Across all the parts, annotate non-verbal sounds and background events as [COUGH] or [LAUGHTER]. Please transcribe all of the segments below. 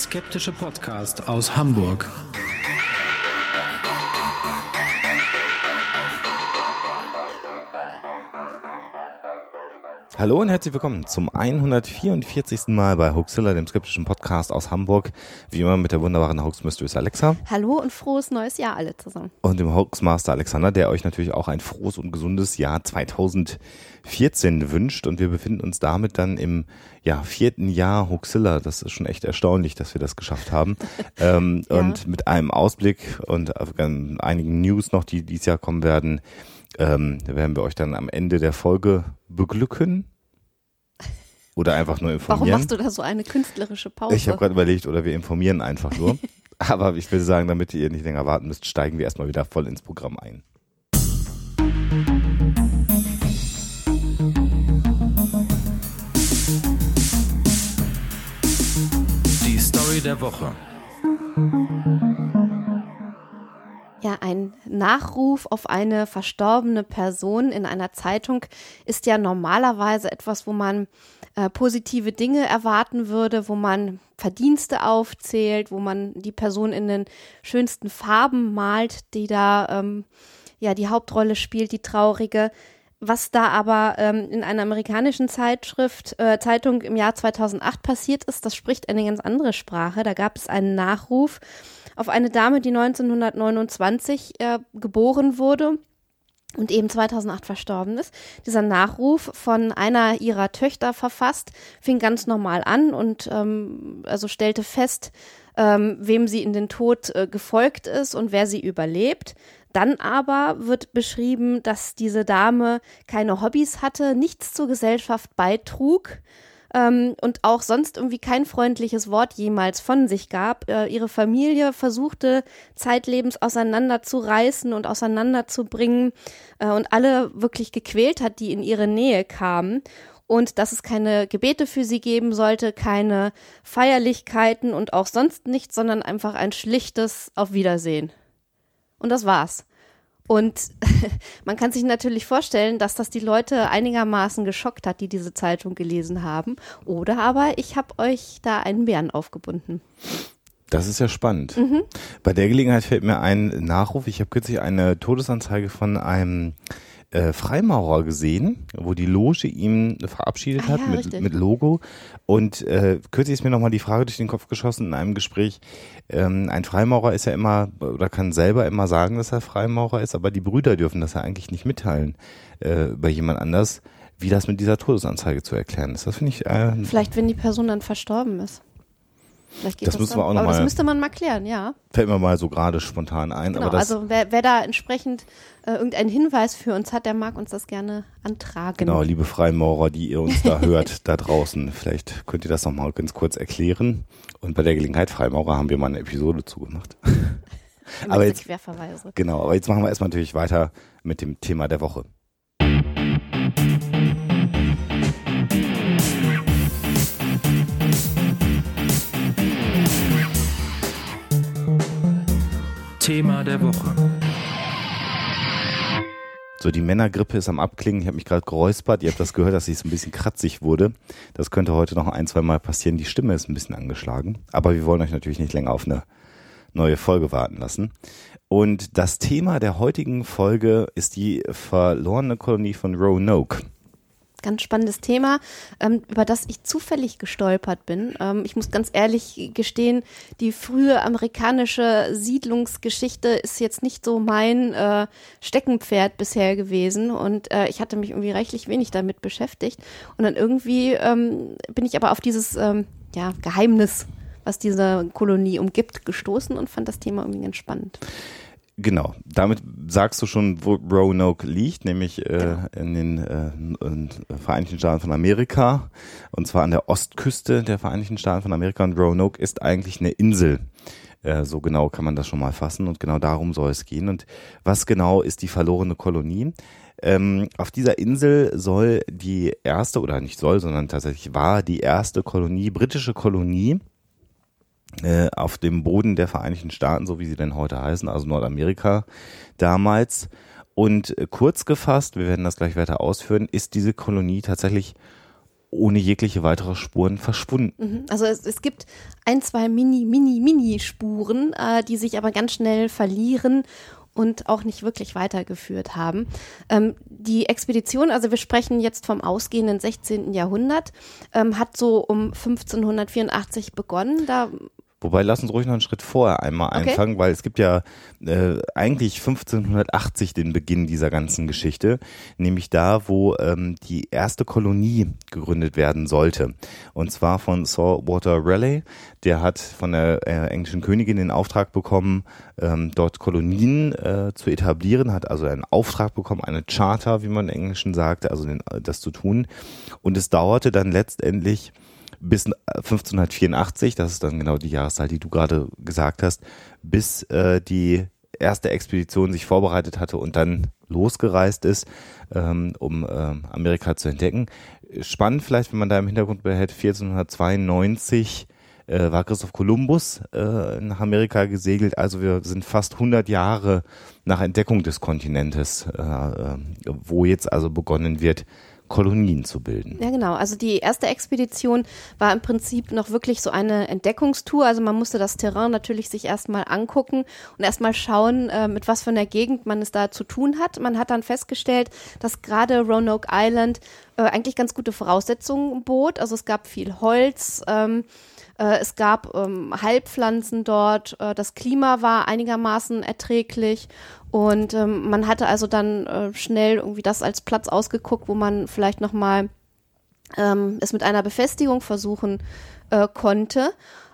Skeptische Podcast aus Hamburg. Hallo und herzlich willkommen zum 144. Mal bei Hoaxilla, dem skeptischen Podcast aus Hamburg. Wie immer mit der wunderbaren Hoax Mistress Alexa. Hallo und frohes neues Jahr alle zusammen. Und dem Hoaxmaster Alexander, der euch natürlich auch ein frohes und gesundes Jahr 2014 wünscht. Und wir befinden uns damit dann im ja, vierten Jahr Hoaxilla. Das ist schon echt erstaunlich, dass wir das geschafft haben. [LAUGHS] ähm, ja. Und mit einem Ausblick und einigen News noch, die dieses Jahr kommen werden, ähm, werden wir euch dann am Ende der Folge beglücken. Oder einfach nur informieren. Warum machst du da so eine künstlerische Pause? Ich habe gerade überlegt, oder wir informieren einfach nur. [LAUGHS] Aber ich will sagen, damit ihr nicht länger warten müsst, steigen wir erstmal wieder voll ins Programm ein. Die Story der Woche. Ja, ein Nachruf auf eine verstorbene Person in einer Zeitung ist ja normalerweise etwas, wo man äh, positive Dinge erwarten würde, wo man Verdienste aufzählt, wo man die Person in den schönsten Farben malt, die da ähm, ja die Hauptrolle spielt, die traurige. Was da aber ähm, in einer amerikanischen Zeitschrift, äh, Zeitung im Jahr 2008 passiert ist, das spricht eine ganz andere Sprache. Da gab es einen Nachruf auf eine Dame, die 1929 äh, geboren wurde und eben 2008 verstorben ist. Dieser Nachruf von einer ihrer Töchter verfasst, fing ganz normal an und ähm, also stellte fest, ähm, wem sie in den Tod äh, gefolgt ist und wer sie überlebt. Dann aber wird beschrieben, dass diese Dame keine Hobbys hatte, nichts zur Gesellschaft beitrug ähm, und auch sonst irgendwie kein freundliches Wort jemals von sich gab. Äh, ihre Familie versuchte zeitlebens auseinanderzureißen und auseinanderzubringen äh, und alle wirklich gequält hat, die in ihre Nähe kamen und dass es keine Gebete für sie geben sollte, keine Feierlichkeiten und auch sonst nichts, sondern einfach ein schlichtes Auf Wiedersehen. Und das war's. Und [LAUGHS] man kann sich natürlich vorstellen, dass das die Leute einigermaßen geschockt hat, die diese Zeitung gelesen haben. Oder aber ich habe euch da einen Bären aufgebunden. Das ist ja spannend. Mhm. Bei der Gelegenheit fällt mir ein Nachruf. Ich habe kürzlich eine Todesanzeige von einem äh, Freimaurer gesehen, wo die Loge ihm verabschiedet ah, hat ja, mit, mit Logo. Und äh, kürzlich ist mir nochmal die Frage durch den Kopf geschossen in einem Gespräch. Ähm, ein Freimaurer ist ja immer oder kann selber immer sagen, dass er Freimaurer ist, aber die Brüder dürfen das ja eigentlich nicht mitteilen äh, über jemand anders, wie das mit dieser Todesanzeige zu erklären ist. Das finde ich. Äh, Vielleicht, wenn die Person dann verstorben ist. Vielleicht geht das, das müssen wir auch noch aber Das müsste man mal klären, ja. Fällt mir mal so gerade spontan ein. Genau, also wer, wer da entsprechend äh, irgendeinen Hinweis für uns hat, der mag uns das gerne antragen. Genau, liebe Freimaurer, die ihr uns da [LAUGHS] hört, da draußen, vielleicht könnt ihr das noch mal ganz kurz erklären. Und bei der Gelegenheit Freimaurer haben wir mal eine Episode zugemacht. [LAUGHS] aber jetzt, Querverweise. Genau, aber jetzt machen wir erstmal natürlich weiter mit dem Thema der Woche. Thema der Woche. So, die Männergrippe ist am Abklingen. Ich habe mich gerade geräuspert. Ihr habt das gehört, dass ich so ein bisschen kratzig wurde. Das könnte heute noch ein, zwei Mal passieren. Die Stimme ist ein bisschen angeschlagen. Aber wir wollen euch natürlich nicht länger auf eine neue Folge warten lassen. Und das Thema der heutigen Folge ist die verlorene Kolonie von Roanoke ganz spannendes Thema, ähm, über das ich zufällig gestolpert bin. Ähm, ich muss ganz ehrlich gestehen, die frühe amerikanische Siedlungsgeschichte ist jetzt nicht so mein äh, Steckenpferd bisher gewesen und äh, ich hatte mich irgendwie reichlich wenig damit beschäftigt. Und dann irgendwie ähm, bin ich aber auf dieses ähm, ja, Geheimnis, was diese Kolonie umgibt, gestoßen und fand das Thema irgendwie ganz spannend. Genau, damit sagst du schon, wo Roanoke liegt, nämlich äh, genau. in den äh, in Vereinigten Staaten von Amerika, und zwar an der Ostküste der Vereinigten Staaten von Amerika. Und Roanoke ist eigentlich eine Insel. Äh, so genau kann man das schon mal fassen und genau darum soll es gehen. Und was genau ist die verlorene Kolonie? Ähm, auf dieser Insel soll die erste, oder nicht soll, sondern tatsächlich war die erste Kolonie, britische Kolonie, auf dem Boden der Vereinigten Staaten, so wie sie denn heute heißen, also Nordamerika damals. Und äh, kurz gefasst, wir werden das gleich weiter ausführen, ist diese Kolonie tatsächlich ohne jegliche weitere Spuren verschwunden. Mhm. Also es, es gibt ein, zwei Mini, Mini, Mini-Spuren, äh, die sich aber ganz schnell verlieren und auch nicht wirklich weitergeführt haben. Ähm, die Expedition, also wir sprechen jetzt vom ausgehenden 16. Jahrhundert, ähm, hat so um 1584 begonnen. Da Wobei, lass uns ruhig noch einen Schritt vorher einmal Okay. einfangen, weil es gibt ja äh, eigentlich 1580 den Beginn dieser ganzen Geschichte, nämlich da, wo ähm, die erste Kolonie gegründet werden sollte. Und zwar von Sir Walter Raleigh. Der hat von der äh, englischen Königin den Auftrag bekommen, ähm, dort Kolonien äh, zu etablieren, hat also einen Auftrag bekommen, eine Charter, wie man im Englischen sagte, also den, das zu tun. Und es dauerte dann letztendlich bis 1584, das ist dann genau die Jahreszahl, die du gerade gesagt hast, bis äh, die erste Expedition sich vorbereitet hatte und dann losgereist ist, ähm, um ähm, Amerika zu entdecken. Spannend vielleicht, wenn man da im Hintergrund behält, 1492 äh, war Christoph Kolumbus äh, nach Amerika gesegelt, also wir sind fast 100 Jahre nach Entdeckung des Kontinentes, äh, äh, wo jetzt also begonnen wird, Kolonien zu bilden. Ja, genau. Also die erste Expedition war im Prinzip noch wirklich so eine Entdeckungstour. Also man musste das Terrain natürlich sich erstmal angucken und erstmal schauen, äh, mit was für einer Gegend man es da zu tun hat. Man hat dann festgestellt, dass gerade Roanoke Island äh, eigentlich ganz gute Voraussetzungen bot. Also es gab viel Holz. Ähm, äh, es gab ähm, Heilpflanzen dort, äh, das Klima war einigermaßen erträglich und ähm, man hatte also dann äh, schnell irgendwie das als Platz ausgeguckt, wo man vielleicht nochmal ähm, es mit einer Befestigung versuchen äh, konnte.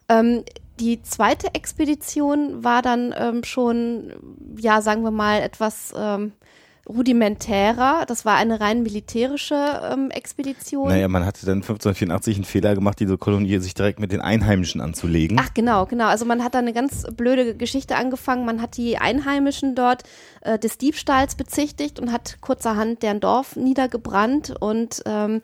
Ähm, die zweite Expedition war dann ähm, schon, ja, sagen wir mal, etwas ähm, rudimentärer. Das war eine rein militärische ähm, Expedition. Naja, man hatte dann 1584 einen Fehler gemacht, diese Kolonie sich direkt mit den Einheimischen anzulegen. Ach genau, genau. Also man hat da eine ganz blöde Geschichte angefangen. Man hat die Einheimischen dort äh, des Diebstahls bezichtigt und hat kurzerhand deren Dorf niedergebrannt und ähm,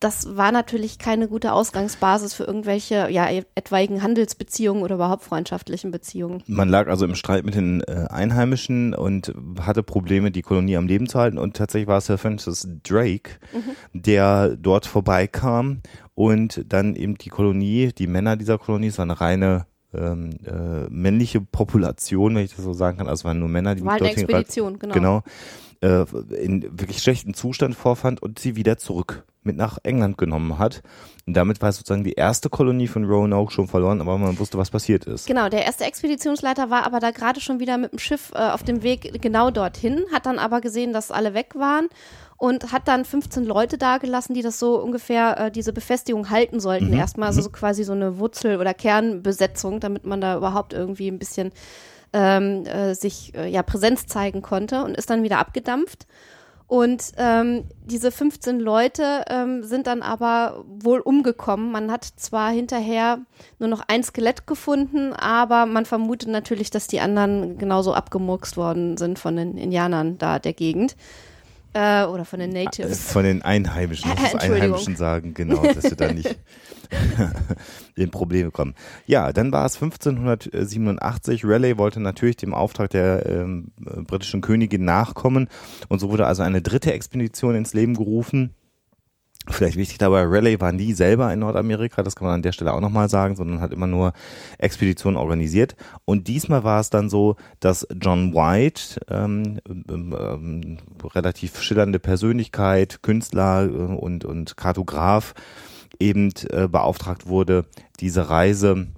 das war natürlich keine gute Ausgangsbasis für irgendwelche ja, etwaigen Handelsbeziehungen oder überhaupt freundschaftlichen Beziehungen. Man lag also im Streit mit den äh, Einheimischen und hatte Probleme, die Kolonie am Leben zu halten. Und tatsächlich war es Sir Francis Drake, der dort vorbeikam und dann eben die Kolonie, die Männer dieser Kolonie, es war eine reine ähm, äh, männliche Population, wenn ich das so sagen kann. Also es waren nur Männer, die War eine Expedition, genau. genau äh, in wirklich schlechten Zustand vorfand und sie wieder zurück mit nach England genommen hat. Und damit war sozusagen die erste Kolonie von Roanoke schon verloren, aber man wusste, was passiert ist. Genau, der erste Expeditionsleiter war aber da gerade schon wieder mit dem Schiff äh, auf dem Weg genau dorthin, hat dann aber gesehen, dass alle weg waren und hat dann 15 Leute dagelassen, die das so ungefähr äh, diese Befestigung halten sollten. Erstmal also so quasi so eine Wurzel- oder Kernbesetzung, damit man da überhaupt irgendwie ein bisschen ähm, äh, sich äh, ja Präsenz zeigen konnte und ist dann wieder abgedampft. Und ähm, diese 15 Leute ähm, sind dann aber wohl umgekommen. Man hat zwar hinterher nur noch ein Skelett gefunden, aber man vermutet natürlich, dass die anderen genauso abgemurkst worden sind von den Indianern da der Gegend. Äh, oder von den Äh, Natives. Von den Einheimischen, [LAUGHS] muss Entschuldigung. Einheimischen sagen, genau, dass wir da nicht [LAUGHS] in Probleme kommen. Ja, dann war es 1587. Raleigh wollte natürlich dem Auftrag der ähm, äh, britischen Königin nachkommen und so wurde also eine dritte Expedition ins Leben gerufen. Vielleicht wichtig dabei, Raleigh war nie selber in Nordamerika, das kann man an der Stelle auch nochmal sagen, sondern hat immer nur Expeditionen organisiert. Und diesmal war es dann so, dass John White, ähm, ähm, ähm, relativ schillernde Persönlichkeit, Künstler äh, und, und Kartograf, eben äh, beauftragt wurde, diese Reise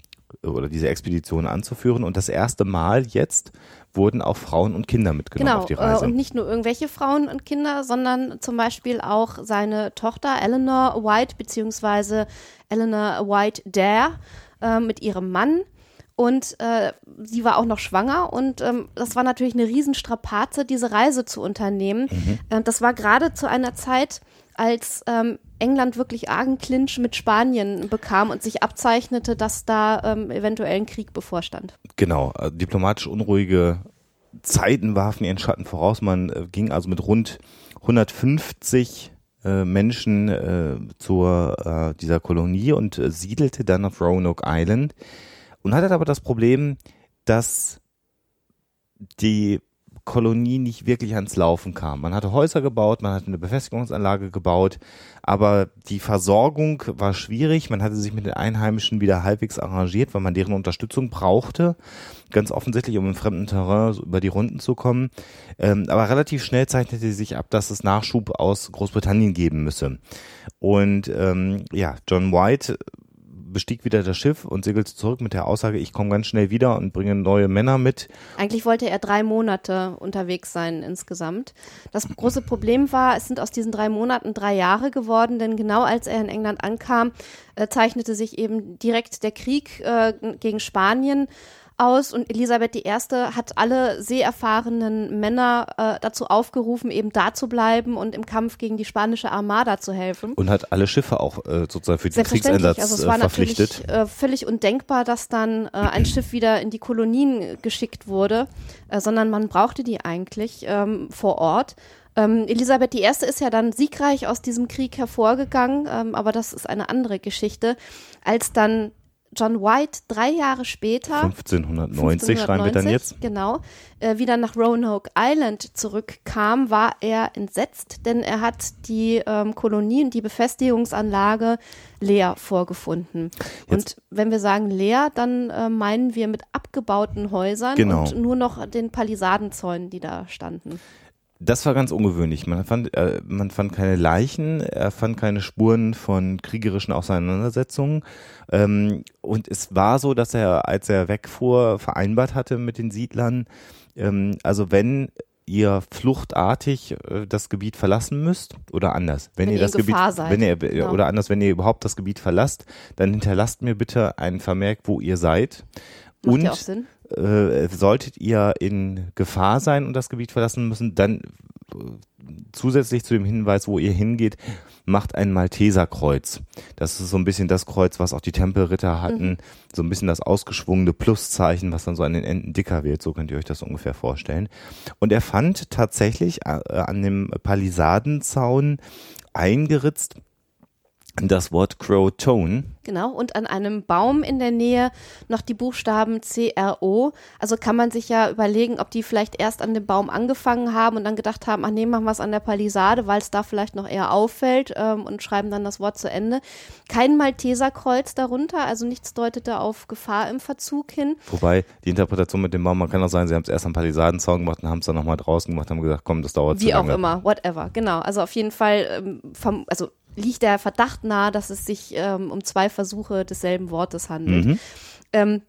äh, oder diese Expedition anzuführen. Und das erste Mal jetzt wurden auch Frauen und Kinder mitgenommen Genau, auf die Reise. und nicht nur irgendwelche Frauen und Kinder, sondern zum Beispiel auch seine Tochter Eleanor White, beziehungsweise Eleanor White Dare äh, mit ihrem Mann. Und äh, sie war auch noch schwanger und ähm, das war natürlich eine Riesenstrapaze, diese Reise zu unternehmen. Äh, das war gerade zu einer Zeit, als ähm, England wirklich argen Clinch mit Spanien bekam und sich abzeichnete, dass da ähm, eventuell ein Krieg bevorstand. Genau, äh, diplomatisch unruhige Zeiten warfen ihren Schatten voraus. Man äh, ging also mit rund 150 äh, Menschen äh, zur äh, dieser Kolonie und siedelte dann auf Roanoke Island und hatte aber das Problem, dass die Kolonie nicht wirklich ans Laufen kam. Man hatte Häuser gebaut, man hatte eine Befestigungsanlage gebaut, aber die Versorgung war schwierig. Man hatte sich mit den Einheimischen wieder halbwegs arrangiert, weil man deren Unterstützung brauchte. Ganz offensichtlich, um im fremden Terrain so über die Runden zu kommen. Ähm, aber relativ schnell zeichnete sich ab, dass es Nachschub aus Großbritannien geben müsse. Und ähm, ja, John White bestieg wieder das Schiff und segelte zurück mit der Aussage, ich komme ganz schnell wieder und bringe neue Männer mit. Eigentlich wollte er drei Monate unterwegs sein insgesamt. Das große Problem war, es sind aus diesen drei Monaten drei Jahre geworden, denn genau als er in England ankam, äh, zeichnete sich eben direkt der Krieg äh, gegen Spanien aus und Elisabeth I. hat alle seeerfahrenen Männer äh, dazu aufgerufen, eben da zu bleiben und im Kampf gegen die spanische Armada zu helfen. Und hat alle Schiffe auch äh, sozusagen für den Kriegseinsatz also es war äh, verpflichtet. Natürlich, äh, völlig undenkbar, dass dann äh, ein [CLEARS THROAT] Schiff wieder in die Kolonien geschickt wurde, äh, sondern man brauchte die eigentlich ähm, vor Ort. Ähm, Elisabeth I. ist ja dann siegreich aus diesem Krieg hervorgegangen, ähm, aber das ist eine andere Geschichte, als dann John White drei Jahre später, 1590, 1590 schreiben wir dann jetzt, genau, äh, wieder nach Roanoke Island zurückkam, war er entsetzt, denn er hat die ähm, Kolonie und die Befestigungsanlage leer vorgefunden. Jetzt. Und wenn wir sagen leer, dann äh, meinen wir mit abgebauten Häusern genau. und nur noch den Palisadenzäunen, die da standen. Das war ganz ungewöhnlich. Man fand, äh, man fand keine Leichen, er fand keine Spuren von kriegerischen Auseinandersetzungen. Ähm, und es war so, dass er, als er wegfuhr, vereinbart hatte mit den Siedlern, ähm, also wenn ihr fluchtartig äh, das Gebiet verlassen müsst oder anders, wenn, wenn ihr das Gebiet, seid. wenn ihr genau. oder anders, wenn ihr überhaupt das Gebiet verlasst, dann hinterlasst mir bitte einen Vermerk, wo ihr seid. Macht und äh, solltet ihr in Gefahr sein und das Gebiet verlassen müssen, dann äh, zusätzlich zu dem Hinweis, wo ihr hingeht, macht ein Malteserkreuz. Das ist so ein bisschen das Kreuz, was auch die Tempelritter hatten, mhm. so ein bisschen das ausgeschwungene Pluszeichen, was dann so an den Enden dicker wird, so könnt ihr euch das ungefähr vorstellen. Und er fand tatsächlich äh, an dem Palisadenzaun eingeritzt das Wort Crow-Tone. Genau, und an einem Baum in der Nähe noch die Buchstaben C-R-O. Also kann man sich ja überlegen, ob die vielleicht erst an dem Baum angefangen haben und dann gedacht haben, ach nee, machen wir es an der Palisade, weil es da vielleicht noch eher auffällt ähm, und schreiben dann das Wort zu Ende. Kein Malteserkreuz darunter, also nichts deutete auf Gefahr im Verzug hin. Wobei die Interpretation mit dem Baum, man kann auch sagen, sie haben es erst am Palisadenzaun gemacht und haben es dann nochmal draußen gemacht, haben gesagt, komm, das dauert Wie zu lange. Wie auch immer, whatever, genau. Also auf jeden Fall, ähm, vom, also liegt der Verdacht nahe, dass es sich ähm, um zwei Versuche desselben Wortes handelt. Mhm. Ähm,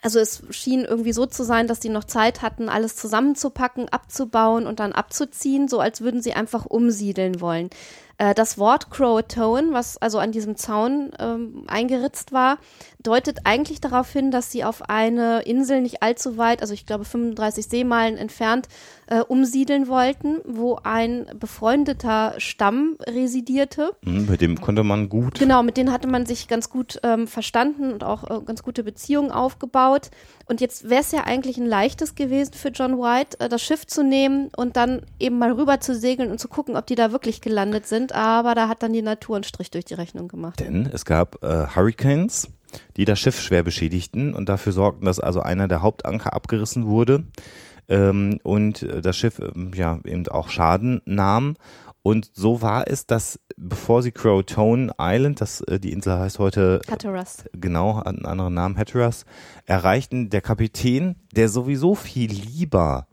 also es schien irgendwie so zu sein, dass die noch Zeit hatten, alles zusammenzupacken, abzubauen und dann abzuziehen, so als würden sie einfach umsiedeln wollen. Äh, das Wort Croatoan, was also an diesem Zaun ähm, eingeritzt war, deutet eigentlich darauf hin, dass sie auf eine Insel nicht allzu weit, also ich glaube 35 Seemeilen entfernt, äh, umsiedeln wollten, wo ein befreundeter Stamm residierte. Mhm, mit dem konnte man gut. Genau, mit denen hatte man sich ganz gut ähm, verstanden und auch äh, ganz gute Beziehungen aufgebaut. Und jetzt wäre es ja eigentlich ein leichtes gewesen für John White, äh, das Schiff zu nehmen und dann eben mal rüber zu segeln und zu gucken, ob die da wirklich gelandet sind. Aber da hat dann die Natur einen Strich durch die Rechnung gemacht. Denn es gab äh, Hurricanes die das Schiff schwer beschädigten und dafür sorgten, dass also einer der Hauptanker abgerissen wurde ähm, und das Schiff ähm, ja eben auch Schaden nahm. Und so war es, dass bevor sie Crotone Island, das äh, die Insel heißt heute Hatteras. genau einen anderen Namen Hatteras, erreichten der Kapitän, der sowieso viel lieber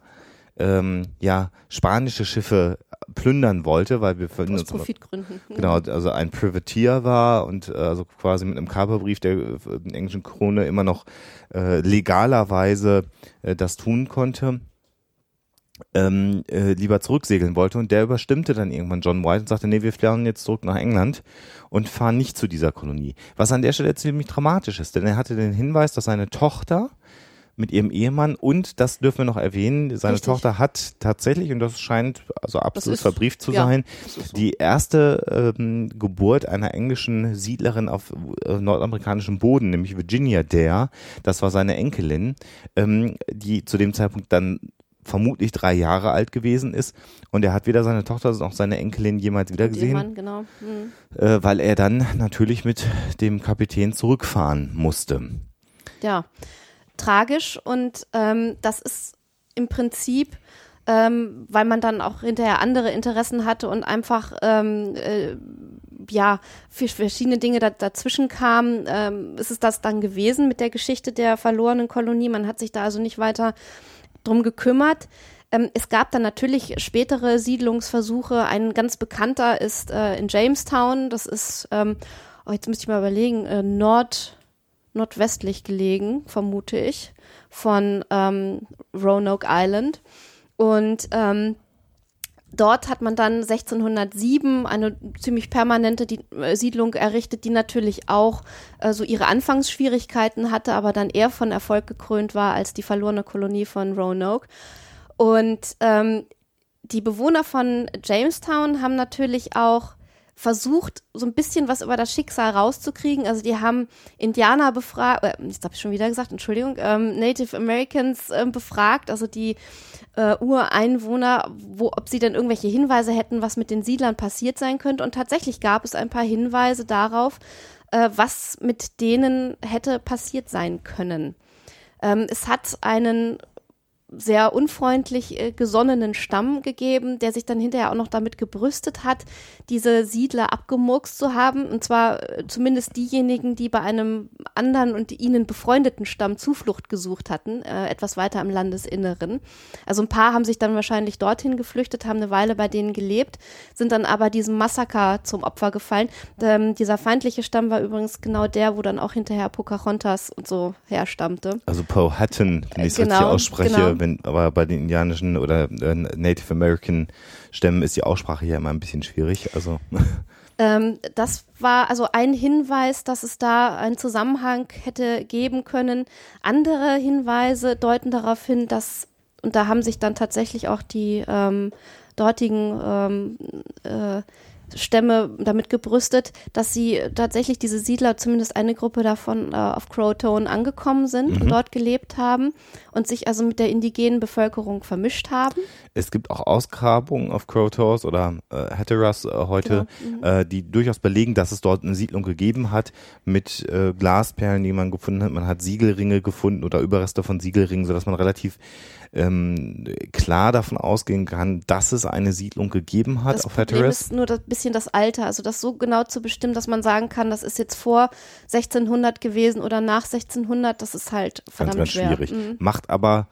ähm, ja spanische Schiffe plündern wollte, weil wir Aus Profitgründen. Genau, also ein Privateer war und äh, also quasi mit einem Kaperbrief der äh, englischen Krone immer noch äh, legalerweise äh, das tun konnte. Ähm, äh, lieber zurücksegeln wollte und der überstimmte dann irgendwann John White und sagte, nee, wir fahren jetzt zurück nach England und fahren nicht zu dieser Kolonie. Was an der Stelle ziemlich dramatisch ist, denn er hatte den Hinweis, dass seine Tochter mit ihrem Ehemann und das dürfen wir noch erwähnen, seine Richtig. Tochter hat tatsächlich, und das scheint also absolut ist, verbrieft zu ja, sein, so. die erste ähm, Geburt einer englischen Siedlerin auf äh, nordamerikanischem Boden, nämlich Virginia Dare, das war seine Enkelin, ähm, die zu dem Zeitpunkt dann vermutlich drei Jahre alt gewesen ist und er hat weder seine Tochter noch seine Enkelin jemals wieder gesehen, Mann, genau. mhm. äh, weil er dann natürlich mit dem Kapitän zurückfahren musste. Ja, tragisch und ähm, das ist im Prinzip ähm, weil man dann auch hinterher andere Interessen hatte und einfach ähm, äh, ja verschiedene Dinge da, dazwischen kamen, ähm, ist es das dann gewesen mit der Geschichte der verlorenen Kolonie. Man hat sich da also nicht weiter drum gekümmert. Ähm, es gab dann natürlich spätere Siedlungsversuche. Ein ganz bekannter ist äh, in Jamestown. Das ist, ähm, oh, jetzt müsste ich mal überlegen, äh, nord nordwestlich gelegen, vermute ich, von ähm, Roanoke Island. Und ähm, dort hat man dann 1607 eine ziemlich permanente die, äh, Siedlung errichtet, die natürlich auch äh, so ihre Anfangsschwierigkeiten hatte, aber dann eher von Erfolg gekrönt war als die verlorene Kolonie von Roanoke. Und ähm, die Bewohner von Jamestown haben natürlich auch versucht, so ein bisschen was über das Schicksal rauszukriegen. Also die haben Indianer befragt, äh, das habe ich schon wieder gesagt, Entschuldigung, ähm, Native Americans äh, befragt, also die äh, Ureinwohner, wo, ob sie denn irgendwelche Hinweise hätten, was mit den Siedlern passiert sein könnte. Und tatsächlich gab es ein paar Hinweise darauf, äh, was mit denen hätte passiert sein können. Ähm, es hat einen sehr unfreundlich äh, gesonnenen Stamm gegeben, der sich dann hinterher auch noch damit gebrüstet hat, diese Siedler abgemurkst zu haben. Und zwar äh, zumindest diejenigen, die bei einem anderen und ihnen befreundeten Stamm Zuflucht gesucht hatten, äh, etwas weiter im Landesinneren. Also ein paar haben sich dann wahrscheinlich dorthin geflüchtet, haben eine Weile bei denen gelebt, sind dann aber diesem Massaker zum Opfer gefallen. Ähm, dieser feindliche Stamm war übrigens genau der, wo dann auch hinterher Pocahontas und so herstammte. Also Powhatan, wenn ich es Genau, richtig ausspreche, genau. Wenn, aber bei den indianischen oder äh, Native American Stämmen ist die Aussprache hier immer ein bisschen schwierig. Also [LAUGHS] Ähm, das war also ein Hinweis, dass es da einen Zusammenhang hätte geben können. Andere Hinweise deuten darauf hin, dass, und da haben sich dann tatsächlich auch die ähm, dortigen ähm, äh, Stämme damit gebrüstet, dass sie tatsächlich diese Siedler, zumindest eine Gruppe davon, äh, auf Crowtone angekommen sind und dort gelebt haben und sich also mit der indigenen Bevölkerung vermischt haben. es gibt auch Ausgrabungen auf Crotos oder äh, Hatteras äh, heute, äh, die durchaus belegen, dass es dort eine Siedlung gegeben hat mit äh, Glasperlen, die man gefunden hat. Man hat Siegelringe gefunden oder Überreste von Siegelringen, sodass man relativ ähm, klar davon ausgehen kann, dass es eine Siedlung gegeben hat Das auf Problem Hatteras. ist nur das bisschen das Alter, also das so genau zu bestimmen, dass man sagen kann, das ist jetzt vor 1600 gewesen oder nach 1600, das ist halt ganz, verdammt ganz schwer. schwierig. Mhm. Macht aber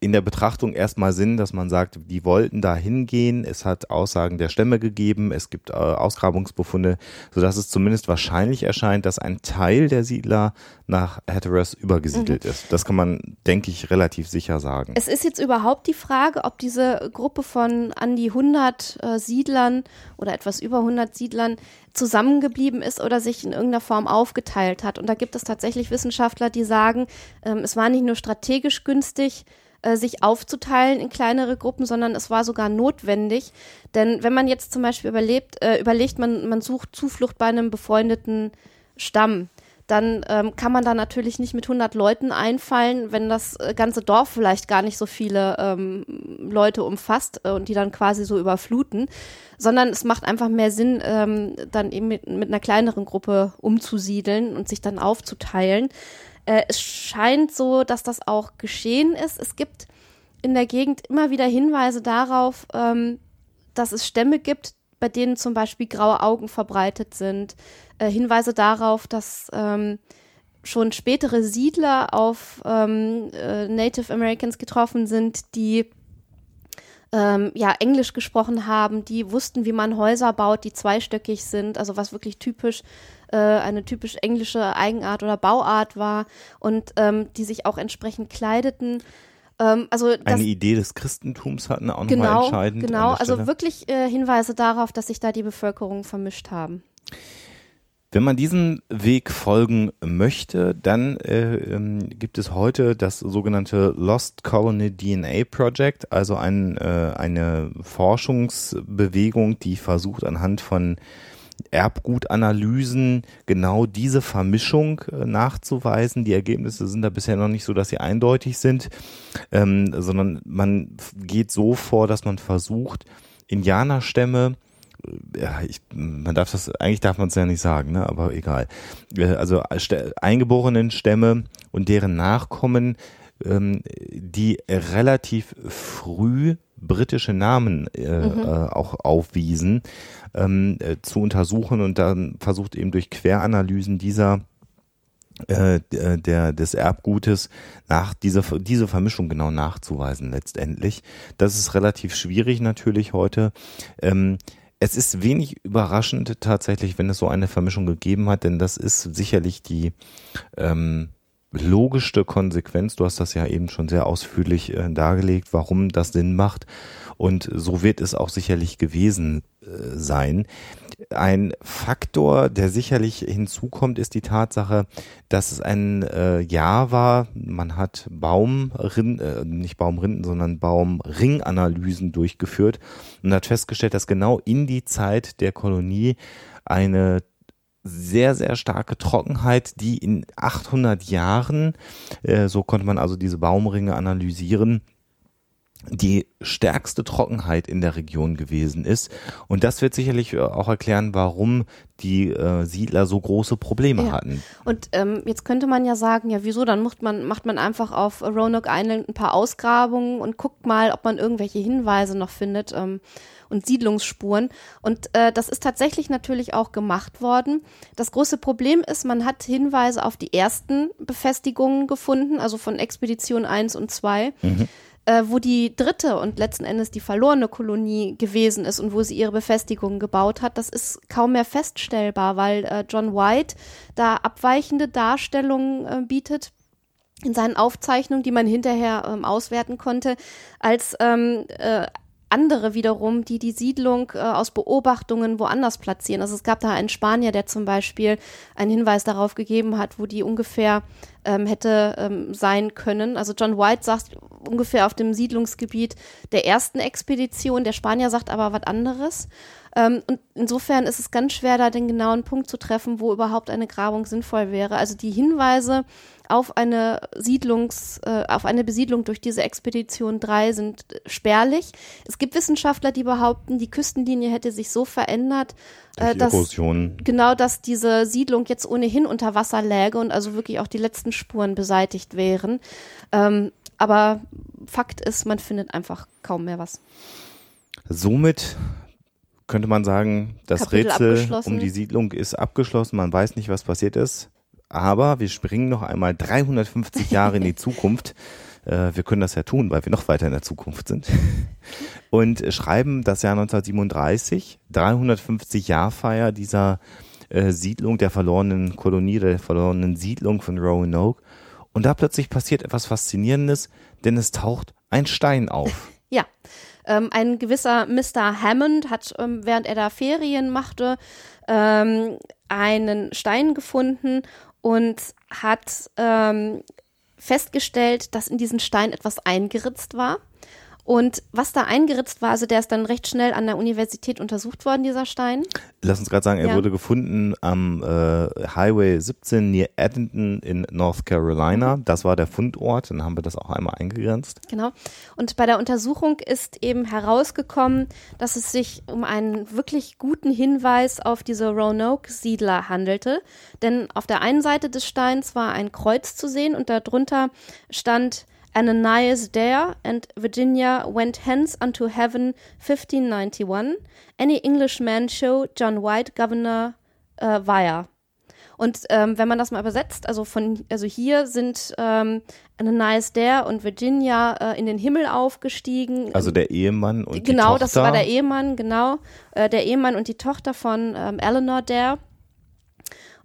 in der Betrachtung erstmal Sinn, dass man sagt, die wollten da hingehen. Es hat Aussagen der Stämme gegeben, es gibt äh, Ausgrabungsbefunde, sodass es zumindest wahrscheinlich erscheint, dass ein Teil der Siedler nach Hatteras übergesiedelt Mhm. ist. Das kann man, denke ich, relativ sicher sagen. Es ist jetzt überhaupt die Frage, ob diese Gruppe von an die 100 äh, Siedlern oder etwas über 100 Siedlern zusammengeblieben ist oder sich in irgendeiner Form aufgeteilt hat. Und da gibt es tatsächlich Wissenschaftler, die sagen, ähm, es war nicht nur strategisch günstig, äh, sich aufzuteilen in kleinere Gruppen, sondern es war sogar notwendig. Denn wenn man jetzt zum Beispiel überlebt, äh, überlegt, man, man sucht Zuflucht bei einem befreundeten Stamm, dann ähm, kann man da natürlich nicht mit 100 Leuten einfallen, wenn das äh, ganze Dorf vielleicht gar nicht so viele ähm, Leute umfasst äh, und die dann quasi so überfluten, sondern es macht einfach mehr Sinn, ähm, dann eben mit, mit einer kleineren Gruppe umzusiedeln und sich dann aufzuteilen. Äh, es scheint so, dass das auch geschehen ist. Es gibt in der Gegend immer wieder Hinweise darauf, ähm, dass es Stämme gibt, bei denen zum Beispiel graue Augen verbreitet sind. Äh, Hinweise darauf, dass ähm, schon spätere Siedler auf ähm, äh, Native Americans getroffen sind, die ähm, ja Englisch gesprochen haben, die wussten, wie man Häuser baut, die zweistöckig sind, also was wirklich typisch äh, eine typisch englische Eigenart oder Bauart war und ähm, die sich auch entsprechend kleideten. Ähm, also das, Eine Idee des Christentums hatten auch nochmal genau, entscheidend. an genau, also wirklich äh, Hinweise darauf, dass sich da die Bevölkerung vermischt haben. Wenn man diesen Weg folgen möchte, dann äh, ähm, gibt es heute das sogenannte Lost Colony DNA Project, also ein, äh, eine Forschungsbewegung, die versucht anhand von Erbgutanalysen genau diese Vermischung äh, nachzuweisen. Die Ergebnisse sind da bisher noch nicht so, dass sie eindeutig sind, ähm, sondern man geht so vor, dass man versucht, Indianerstämme ja, ich, man darf das, eigentlich darf man es ja nicht sagen, ne? aber egal. Äh, Also eingeborenen Stämme und deren Nachkommen ähm, die relativ früh britische Namen äh, mhm. äh, auch aufwiesen, ähm, äh, zu untersuchen und dann versucht eben durch Queranalysen dieser äh, äh, der des Erbgutes nach dieser diese Vermischung genau nachzuweisen letztendlich. Das ist relativ schwierig natürlich heute. Ähm, es ist wenig überraschend tatsächlich, wenn es so eine Vermischung gegeben hat, denn das ist sicherlich die ähm, logischste Konsequenz. Du hast das ja eben schon sehr ausführlich äh, dargelegt, warum das Sinn macht. Und so wird es auch sicherlich gewesen sein. Ein Faktor, der sicherlich hinzukommt, ist die Tatsache, dass es ein äh, Jahr war. Man hat Baumrinden, äh, nicht Baumrinden, sondern Baumringanalysen durchgeführt und hat festgestellt, dass genau in die Zeit der Kolonie eine sehr, sehr starke Trockenheit, die in 800 Jahren, äh, so konnte man also diese Baumringe analysieren, die stärkste Trockenheit in der Region gewesen ist. Und das wird sicherlich äh, auch erklären, warum die äh, Siedler so große Probleme ja. hatten. Und ähm, jetzt könnte man ja sagen, ja wieso, dann macht man, macht man einfach auf Roanoke Island ein paar Ausgrabungen und guckt mal, ob man irgendwelche Hinweise noch findet. Ähm, und Siedlungsspuren. Und äh, das ist tatsächlich natürlich auch gemacht worden. Das große Problem ist, man hat Hinweise auf die ersten Befestigungen gefunden, also von Expedition 1 und 2. Mhm äh, wo die dritte und letzten Endes die verlorene Kolonie gewesen ist und wo sie ihre Befestigungen gebaut hat, das ist kaum mehr feststellbar, weil äh, John White da abweichende Darstellungen äh, bietet in seinen Aufzeichnungen, die man hinterher ähm, auswerten konnte, als ähm, äh, andere wiederum, die die Siedlung äh, aus Beobachtungen woanders platzieren. Also es gab da einen Spanier, der zum Beispiel einen Hinweis darauf gegeben hat, wo die ungefähr ähm, hätte ähm, sein können. Also John White sagt ungefähr auf dem Siedlungsgebiet der ersten Expedition, der Spanier sagt aber was anderes. Ähm, und insofern ist es ganz schwer, da den genauen Punkt zu treffen, wo überhaupt eine Grabung sinnvoll wäre. Also die Hinweise auf eine Siedlungs, äh, auf eine Besiedlung durch diese Expedition 3 sind spärlich. Es gibt Wissenschaftler, die behaupten, die Küstenlinie hätte sich so verändert, äh, dass genau, dass diese Siedlung jetzt ohnehin unter Wasser läge und also wirklich auch die letzten Spuren beseitigt wären. Ähm, aber Fakt ist, man findet einfach kaum mehr was. Somit könnte man sagen, das Kapitel Rätsel um die Siedlung ist abgeschlossen. Man weiß nicht, was passiert ist. Aber wir springen noch einmal 350 Jahre in die [LAUGHS] Zukunft. Äh, wir können das ja tun, weil wir noch weiter in der Zukunft sind. [LAUGHS] Und schreiben das Jahr 1937, 350 Jahr Feier dieser äh, Siedlung der verlorenen Kolonie, der verlorenen Siedlung von Roanoke. Und da plötzlich passiert etwas Faszinierendes, denn es taucht ein Stein auf. [LAUGHS] Ja, ähm, ein gewisser Mr. Hammond hat, ähm, während er da Ferien machte, ähm, einen Stein gefunden und hat ähm, festgestellt, dass in diesen Stein etwas eingeritzt war. Und was da eingeritzt war, also der ist dann recht schnell an der Universität untersucht worden, dieser Stein. Lass uns gerade sagen, er ja. wurde gefunden am äh, Highway 17 near Edenton in North Carolina. Mhm. Das war der Fundort, dann haben wir das auch einmal eingegrenzt. Genau. Und bei der Untersuchung ist eben herausgekommen, dass es sich um einen wirklich guten Hinweis auf diese Roanoke-Siedler handelte. Denn auf der einen Seite des Steins war ein Kreuz zu sehen und darunter stand Ananias Dare and Virginia went hence unto heaven 1591. Any Englishman show John White Governor äh, via. Und ähm, wenn man das mal übersetzt, also von, also hier sind ähm, Ananias Dare und Virginia äh, in den Himmel aufgestiegen. Also der Ehemann und genau, die Tochter. Genau, das war der Ehemann, genau. Äh, der Ehemann und die Tochter von ähm, Eleanor Dare.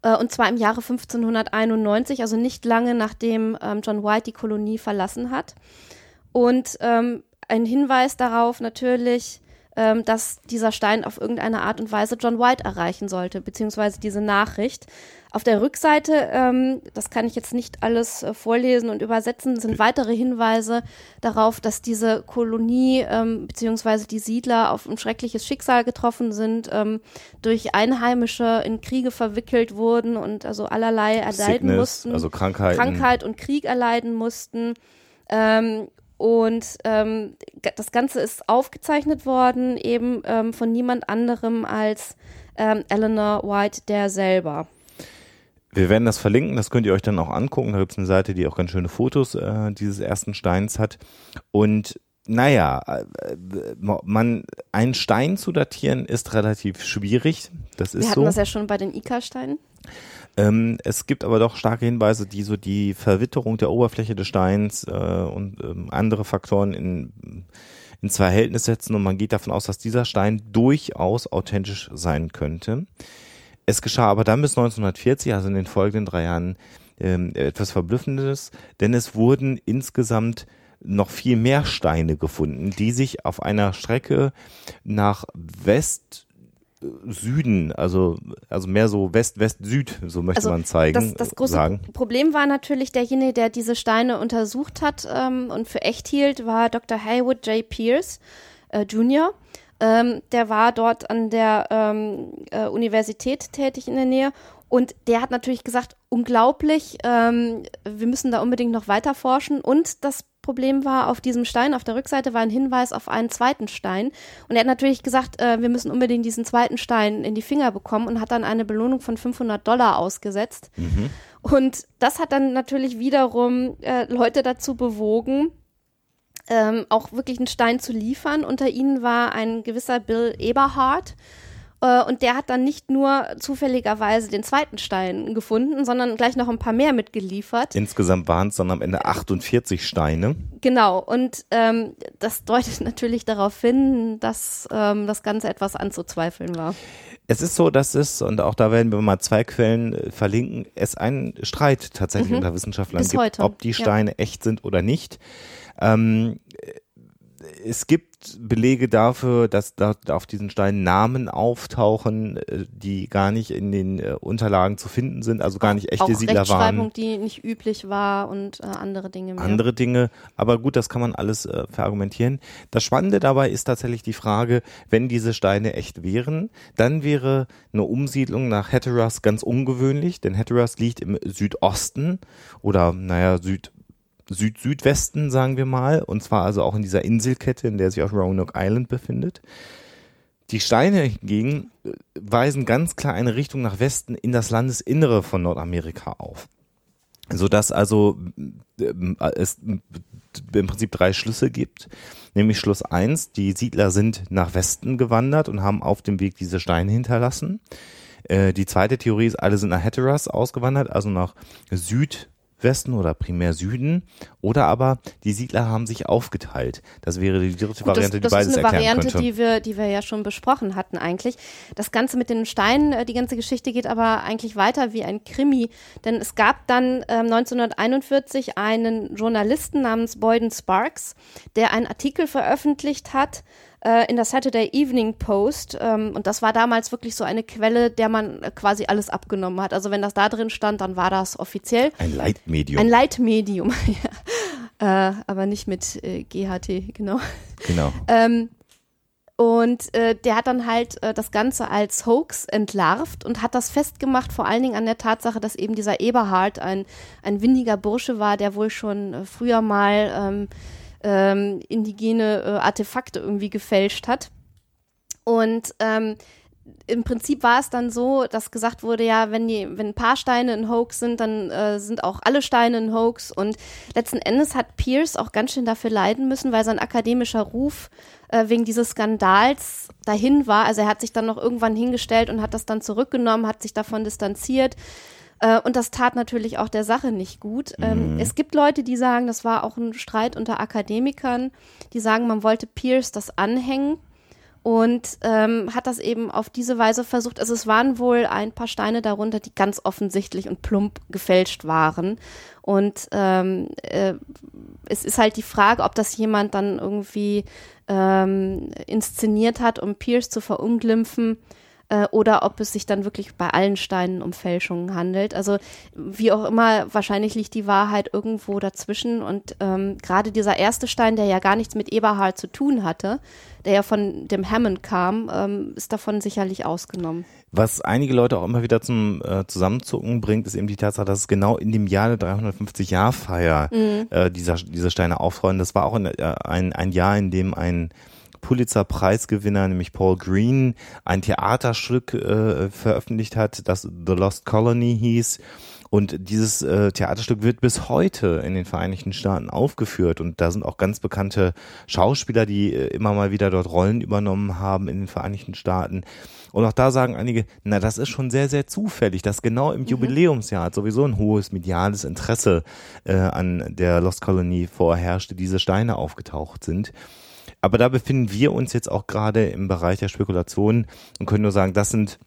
Äh, und zwar im Jahre 1591, also nicht lange nachdem ähm, John White die Kolonie verlassen hat. Und ähm, ein Hinweis darauf natürlich, ähm, dass dieser Stein auf irgendeine Art und Weise John White erreichen sollte, beziehungsweise diese Nachricht. Auf der Rückseite, ähm, das kann ich jetzt nicht alles äh, vorlesen und übersetzen, sind weitere Hinweise darauf, dass diese Kolonie ähm, beziehungsweise die Siedler auf ein schreckliches Schicksal getroffen sind, ähm, durch Einheimische in Kriege verwickelt wurden und also allerlei erleiden Sickness, mussten, also Krankheiten. Krankheit und Krieg erleiden mussten. Ähm, und ähm, das Ganze ist aufgezeichnet worden, eben ähm, von niemand anderem als ähm, Eleanor White der selber. Wir werden das verlinken, das könnt ihr euch dann auch angucken. Da gibt es eine Seite, die auch ganz schöne Fotos äh, dieses ersten Steins hat. Und naja, äh, man, einen Stein zu datieren ist relativ schwierig. Das ist Wir hatten so. das ja schon bei den Ika-Steinen. Ähm, es gibt aber doch starke Hinweise, die so die Verwitterung der Oberfläche des Steins äh, und ähm, andere Faktoren in, ins Verhältnis setzen und man geht davon aus, dass dieser Stein durchaus authentisch sein könnte. Es geschah aber dann bis 1940, also in den folgenden drei Jahren, ähm, etwas Verblüffendes, denn es wurden insgesamt noch viel mehr Steine gefunden, die sich auf einer Strecke nach West Süden, also, also mehr so West, West, Süd, so möchte Also man zeigen, Das, das große sagen. Problem war natürlich, derjenige, der diese Steine untersucht hat ähm, und für echt hielt, war Dr. Haywood J. Pierce äh, Jr. Ähm, der war dort an der ähm, äh, Universität tätig in der Nähe und der hat natürlich gesagt, unglaublich, ähm, wir müssen da unbedingt noch weiter forschen und das Problem war, auf diesem Stein, auf der Rückseite war ein Hinweis auf einen zweiten Stein. Und er hat natürlich gesagt, äh, wir müssen unbedingt diesen zweiten Stein in die Finger bekommen und hat dann eine Belohnung von 500 Dollar ausgesetzt. Und das hat dann natürlich wiederum äh, Leute dazu bewogen, ähm, auch wirklich einen Stein zu liefern. Unter ihnen war ein gewisser Bill Eberhard. Äh, Und der hat dann nicht nur zufälligerweise den zweiten Stein gefunden, sondern gleich noch ein paar mehr mitgeliefert. Insgesamt waren es dann am Ende 48 Steine. Genau, und ähm, das deutet [LAUGHS] natürlich darauf hin, dass ähm, das Ganze etwas anzuzweifeln war. Es ist so, dass es, und auch da werden wir mal zwei Quellen äh, verlinken, es einen Streit tatsächlich Mhm. unter Wissenschaftlern Bis gibt, heute, ob die ja. Steine echt sind oder nicht. Ähm, es gibt Belege dafür, dass da auf diesen Steinen Namen auftauchen, äh, die gar nicht in den äh, Unterlagen zu finden sind, also gar nicht echte Auch Siedler Rechtschreibung, waren. die nicht üblich war und äh, andere Dinge mehr. andere Dinge. Aber gut, das kann man alles äh, verargumentieren. Das Spannende dabei ist tatsächlich die Frage, wenn diese Steine echt wären, dann wäre eine Umsiedlung nach Hatteras ganz ungewöhnlich, denn Hatteras liegt im Südosten oder naja, Süd Süd-Südwesten, sagen wir mal, und zwar also auch in dieser Inselkette, in der sich auch Roanoke Island befindet. Die Steine hingegen äh, weisen ganz klar eine Richtung nach Westen in das Landesinnere von Nordamerika auf sodass also ähm, es im Prinzip drei Schlüsse gibt. Nämlich Schluss eins: die Siedler sind nach Westen gewandert und haben auf dem Weg diese Steine hinterlassen. Äh, Die zweite Theorie ist, alle sind nach Hatteras ausgewandert, also nach Südwesten oder primär Süden. Oder aber die Siedler haben sich aufgeteilt. Das wäre die dritte Gut, Variante, das, die das beides ist eine erklären Variante, könnte. die wir, die wir ja schon besprochen hatten eigentlich. Das Ganze mit den Steinen, äh, die ganze Geschichte geht aber eigentlich weiter wie ein Krimi, denn es gab dann ähm, 1941 einen Journalisten namens Boyden Sparks, der einen Artikel veröffentlicht hat äh, in der Saturday Evening Post ähm, und das war damals wirklich so eine Quelle, der man äh, quasi alles abgenommen hat. Also wenn das da drin stand, dann war das offiziell. Ein Leitmedium. Ein Leitmedium, [LAUGHS] ja. äh, aber nicht mit äh, GHT, genau. genau. Ähm, und äh, der hat dann halt äh, das Ganze als Hoax entlarvt und hat das festgemacht, vor allen Dingen an der Tatsache, dass eben dieser Eberhard ein, ein windiger Bursche war, der wohl schon äh, früher mal ähm, ähm, indigene äh, Artefakte irgendwie gefälscht hat. Und ähm, im Prinzip war es dann so, dass gesagt wurde, ja, wenn die, wenn ein paar Steine ein Hoax sind, dann äh, sind auch alle Steine ein Hoax. Und letzten Endes hat Pierce auch ganz schön dafür leiden müssen, weil sein akademischer Ruf äh, wegen dieses Skandals dahin war. Also er hat sich dann noch irgendwann hingestellt und hat das dann zurückgenommen, hat sich davon distanziert. Äh, Und das tat natürlich auch der Sache nicht gut. Ähm, es gibt Leute, die sagen, das war auch ein Streit unter Akademikern, die sagen, man wollte Pierce das anhängen und ähm, hat das eben auf diese Weise versucht. Also es waren wohl ein paar Steine darunter, die ganz offensichtlich und plump gefälscht waren. Und ähm, äh, es ist halt die Frage, ob das jemand dann irgendwie ähm, inszeniert hat, um Pierce zu verunglimpfen äh, oder ob es sich dann wirklich bei allen Steinen um Fälschungen handelt. Also wie auch immer, wahrscheinlich liegt die Wahrheit irgendwo dazwischen und ähm, gerade dieser erste Stein, der ja gar nichts mit Eberhard zu tun hatte, der ja von dem Hammond kam, ähm, ist davon sicherlich ausgenommen. Was einige Leute auch immer wieder zum äh, Zusammenzucken bringt, ist eben die Tatsache, dass es genau in dem Jahr der 350-Jahr-Feier Mhm. äh, dieser, diese Steine aufrollen. Das war auch ein, äh, ein, ein Jahr, in dem ein Pulitzer-Preisgewinner, nämlich Paul Green, ein Theaterstück äh, veröffentlicht hat, das The Lost Colony hieß. Und dieses äh, Theaterstück wird bis heute in den Vereinigten Staaten aufgeführt. Und da sind auch ganz bekannte Schauspieler, die äh, immer mal wieder dort Rollen übernommen haben in den Vereinigten Staaten. Und auch da sagen einige, na, das ist schon sehr, sehr zufällig, dass genau im mhm. Jubiläumsjahr sowieso ein hohes mediales Interesse äh, an der Lost Colony vorherrschte, diese Steine aufgetaucht sind. Aber da befinden wir uns jetzt auch gerade im Bereich der Spekulation und können nur sagen, das sind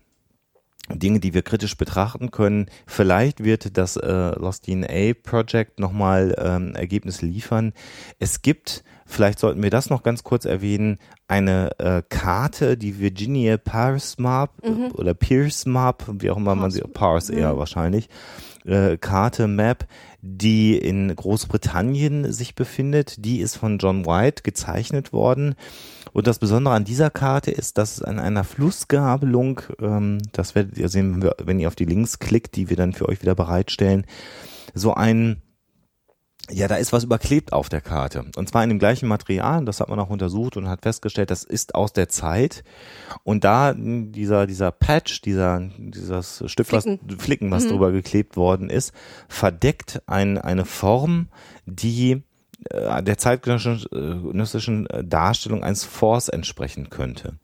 Dinge, die wir kritisch betrachten können. Vielleicht wird das äh, Lost DNA Project nochmal ähm, Ergebnisse liefern. Es gibt, vielleicht sollten wir das noch ganz kurz erwähnen, eine äh, Karte, die Virginia Parse Map mhm. oder Pierce Map, wie auch immer man sie, Parse eher mhm. wahrscheinlich, äh, Karte, Map, die in Großbritannien sich befindet. Die ist von John White gezeichnet worden. Und das Besondere an dieser Karte ist, dass es an einer Flussgabelung, ähm, das werdet ihr sehen, wenn ihr auf die Links klickt, die wir dann für euch wieder bereitstellen, so ein ja, da ist was überklebt auf der Karte. Und zwar in dem gleichen Material, das hat man auch untersucht und hat festgestellt, das ist aus der Zeit. Und da dieser, dieser Patch, dieser, dieses Stück, Flicken. was, Flicken, was mhm. drüber geklebt worden ist, verdeckt ein, eine Form, die äh, der zeitgenössischen äh, Darstellung eines Force entsprechen könnte.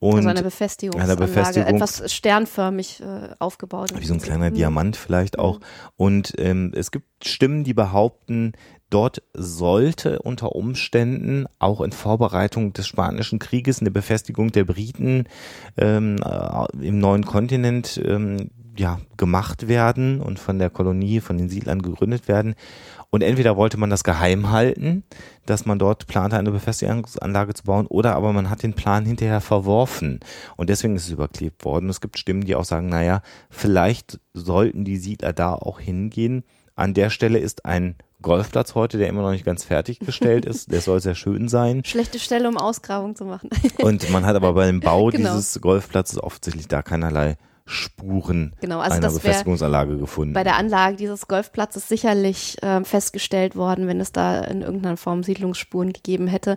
Und also eine Befestigungsanlage, eine Befestigung, etwas sternförmig äh, aufgebaut. Wie so ein kleiner mhm. Diamant vielleicht auch. Mhm. Und ähm, es gibt Stimmen, die behaupten, dort sollte unter Umständen auch in Vorbereitung des Spanischen Krieges eine Befestigung der Briten ähm, äh, im neuen Kontinent ähm, ja, gemacht werden und von der Kolonie, von den Siedlern gegründet werden. Und entweder wollte man das geheim halten, dass man dort plante, eine Befestigungsanlage zu bauen, oder aber man hat den Plan hinterher verworfen. Und deswegen ist es überklebt worden. Es gibt Stimmen, die auch sagen, naja, vielleicht sollten die Siedler da auch hingehen. An der Stelle ist ein Golfplatz heute, der immer noch nicht ganz fertiggestellt [LAUGHS] ist. Der soll sehr schön sein. Schlechte Stelle, um Ausgrabung zu machen. Und man hat aber beim Bau [LAUGHS] genau. dieses Golfplatzes offensichtlich da keinerlei Spuren genau, also einer Befestigungsanlage gefunden. Bei der Anlage dieses Golfplatzes sicherlich äh, festgestellt worden, wenn es da in irgendeiner Form Siedlungsspuren gegeben hätte.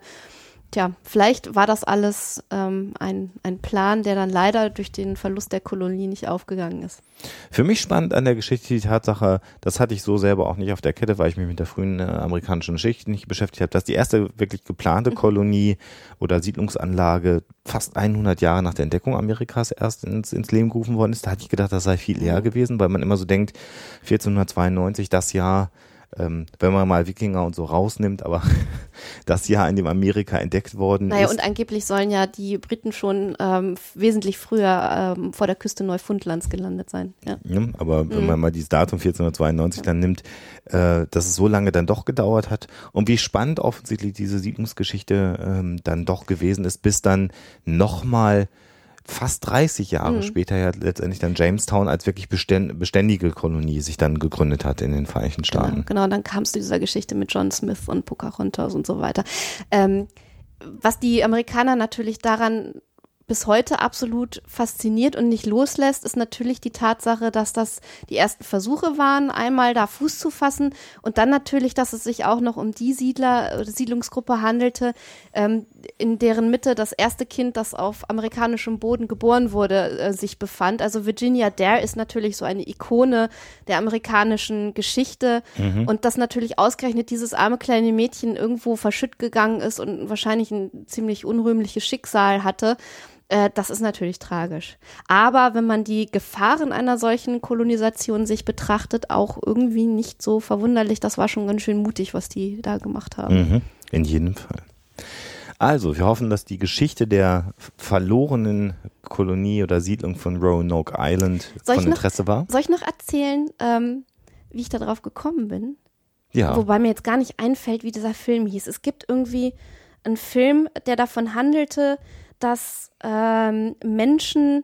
Tja, vielleicht war das alles ähm, ein, ein Plan, der dann leider durch den Verlust der Kolonie nicht aufgegangen ist. Für mich spannend an der Geschichte die Tatsache, das hatte ich so selber auch nicht auf der Kette, weil ich mich mit der frühen äh, amerikanischen Geschichte nicht beschäftigt habe, dass die erste wirklich geplante mhm. Kolonie oder Siedlungsanlage fast 100 Jahre nach der Entdeckung Amerikas erst ins, ins Leben gerufen worden ist. Da hatte ich gedacht, das sei viel eher mhm. gewesen, weil man immer so denkt, 1492, das Jahr, ähm, wenn man mal Wikinger und so rausnimmt, aber [LAUGHS] das Jahr, in dem Amerika entdeckt worden naja, ist. Naja, und angeblich sollen ja die Briten schon ähm, wesentlich früher ähm, vor der Küste Neufundlands gelandet sein. Ja. ja aber mhm. wenn man mal dieses Datum 1492 dann nimmt, äh, dass es so lange dann doch gedauert hat und wie spannend offensichtlich diese Siedlungsgeschichte ähm, dann doch gewesen ist, bis dann nochmal fast 30 Jahre mhm. später ja letztendlich dann Jamestown als wirklich beständige Kolonie sich dann gegründet hat in den Vereinigten genau, Staaten. Genau, genau dann kam es zu dieser Geschichte mit John Smith und Pocahontas und so weiter. Ähm, was die Amerikaner natürlich daran bis heute absolut fasziniert und nicht loslässt, ist natürlich die Tatsache, dass das die ersten Versuche waren, einmal da Fuß zu fassen und dann natürlich, dass es sich auch noch um die Siedler oder Siedlungsgruppe handelte, ähm, in deren Mitte das erste Kind, das auf amerikanischem Boden geboren wurde, äh, sich befand. Also Virginia Dare ist natürlich so eine Ikone der amerikanischen Geschichte mhm. und dass natürlich ausgerechnet dieses arme kleine Mädchen irgendwo verschütt gegangen ist und wahrscheinlich ein ziemlich unrühmliches Schicksal hatte äh, das ist natürlich tragisch. Aber wenn man die Gefahren einer solchen Kolonisation sich betrachtet, auch irgendwie nicht so verwunderlich. Das war schon ganz schön mutig, was die da gemacht haben. Mhm, in jedem Fall. Also, wir hoffen, dass die Geschichte der verlorenen Kolonie oder Siedlung von Roanoke Island soll von Interesse noch, war. Soll ich noch erzählen, ähm, wie ich da drauf gekommen bin? Ja. Wobei mir jetzt gar nicht einfällt, wie dieser Film hieß. Es gibt irgendwie einen Film, der davon handelte, dass ähm, Menschen